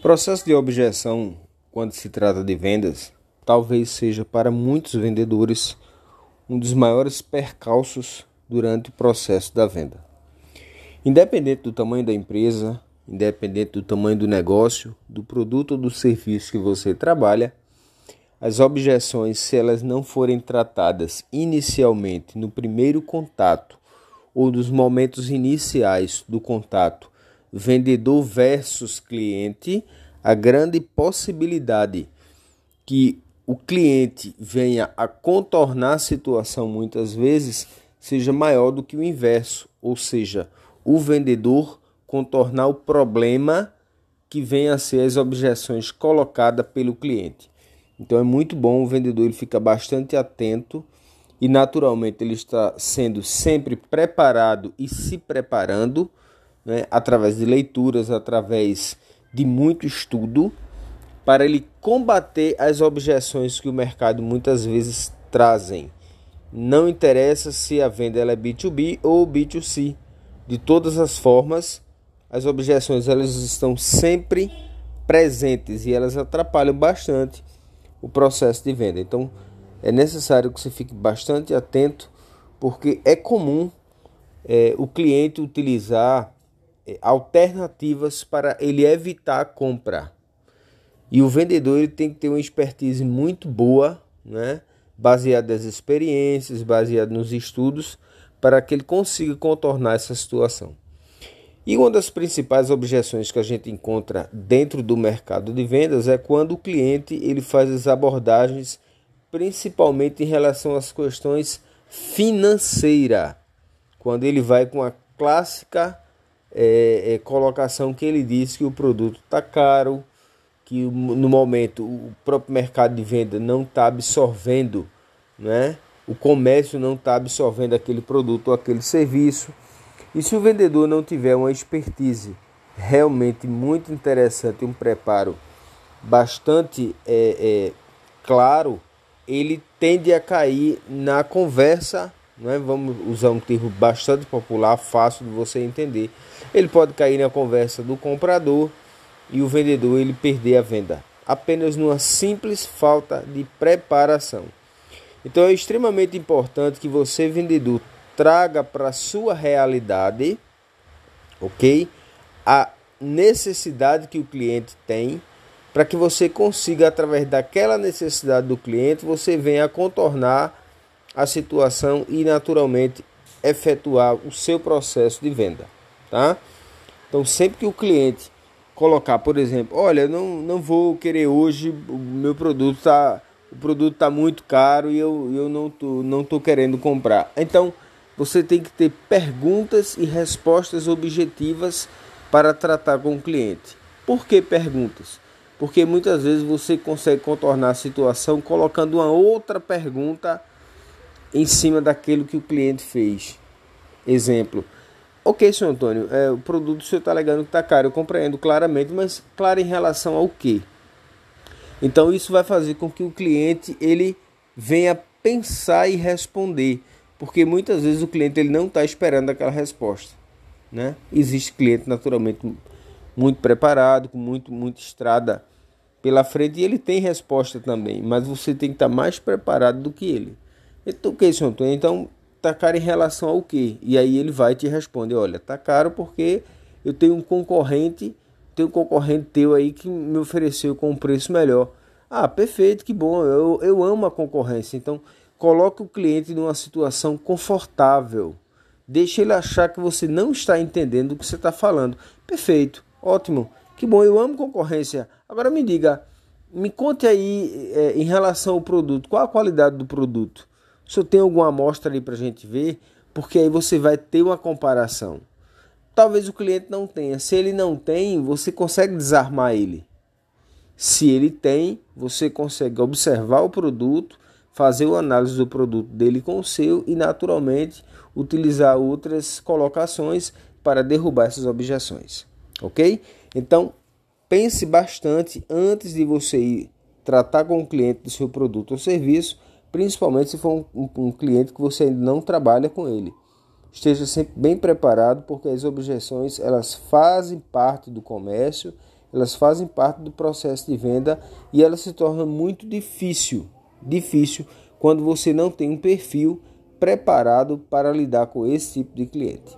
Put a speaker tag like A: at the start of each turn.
A: Processo de objeção, quando se trata de vendas, talvez seja para muitos vendedores um dos maiores percalços durante o processo da venda. Independente do tamanho da empresa, independente do tamanho do negócio, do produto ou do serviço que você trabalha, as objeções, se elas não forem tratadas inicialmente no primeiro contato ou nos momentos iniciais do contato vendedor versus cliente, a grande possibilidade que o cliente venha a contornar a situação muitas vezes seja maior do que o inverso, ou seja, o vendedor contornar o problema que venha a ser as objeções colocadas pelo cliente. Então é muito bom o vendedor ele fica bastante atento e naturalmente ele está sendo sempre preparado e se preparando né, através de leituras, através de muito estudo, para ele combater as objeções que o mercado muitas vezes trazem. Não interessa se a venda ela é B2B ou B2C. De todas as formas, as objeções elas estão sempre presentes e elas atrapalham bastante o processo de venda. Então, é necessário que você fique bastante atento, porque é comum é, o cliente utilizar alternativas para ele evitar a compra. E o vendedor ele tem que ter uma expertise muito boa, né? baseada nas experiências, baseada nos estudos, para que ele consiga contornar essa situação. E uma das principais objeções que a gente encontra dentro do mercado de vendas é quando o cliente ele faz as abordagens principalmente em relação às questões financeiras. Quando ele vai com a clássica é, é, colocação que ele diz que o produto está caro, que no momento o próprio mercado de venda não está absorvendo, né? o comércio não está absorvendo aquele produto ou aquele serviço. E se o vendedor não tiver uma expertise realmente muito interessante, um preparo bastante é, é, claro, ele tende a cair na conversa, né? vamos usar um termo bastante popular, fácil de você entender. Ele pode cair na conversa do comprador e o vendedor ele perder a venda, apenas numa simples falta de preparação. Então é extremamente importante que você vendedor traga para sua realidade, ok? A necessidade que o cliente tem para que você consiga, através daquela necessidade do cliente, você venha contornar a situação e naturalmente efetuar o seu processo de venda, tá? Então, sempre que o cliente colocar, por exemplo, olha, não, não vou querer hoje, o meu produto tá, o produto tá muito caro e eu, eu não tô, não tô querendo comprar. Então, você tem que ter perguntas e respostas objetivas para tratar com o cliente. Por que perguntas? porque muitas vezes você consegue contornar a situação colocando uma outra pergunta em cima daquilo que o cliente fez. Exemplo. Ok, senhor Antônio, é, o produto o senhor está alegando que está caro, eu compreendo claramente, mas claro em relação ao que? Então isso vai fazer com que o cliente ele venha pensar e responder, porque muitas vezes o cliente ele não está esperando aquela resposta. Né? Existe cliente naturalmente muito preparado, com muito, muita estrada pela frente e ele tem resposta também, mas você tem que estar mais preparado do que ele. O que? Então, tá caro em relação ao que? E aí ele vai te responder, olha, tá caro porque eu tenho um concorrente, tenho um concorrente teu aí que me ofereceu com um preço melhor. Ah, perfeito, que bom, eu, eu amo a concorrência. Então, coloque o cliente numa situação confortável. Deixe ele achar que você não está entendendo o que você está falando. Perfeito. Ótimo. Que bom, eu amo concorrência. Agora me diga, me conte aí é, em relação ao produto, qual a qualidade do produto? O senhor tem alguma amostra ali para a gente ver? Porque aí você vai ter uma comparação. Talvez o cliente não tenha. Se ele não tem, você consegue desarmar ele. Se ele tem, você consegue observar o produto, fazer uma análise do produto dele com o seu e, naturalmente, utilizar outras colocações para derrubar essas objeções ok? Então, pense bastante antes de você ir tratar com o cliente do seu produto ou serviço, principalmente se for um, um, um cliente que você ainda não trabalha com ele. Esteja sempre bem preparado, porque as objeções elas fazem parte do comércio elas fazem parte do processo de venda e elas se tornam muito difícil, difícil quando você não tem um perfil preparado para lidar com esse tipo de cliente.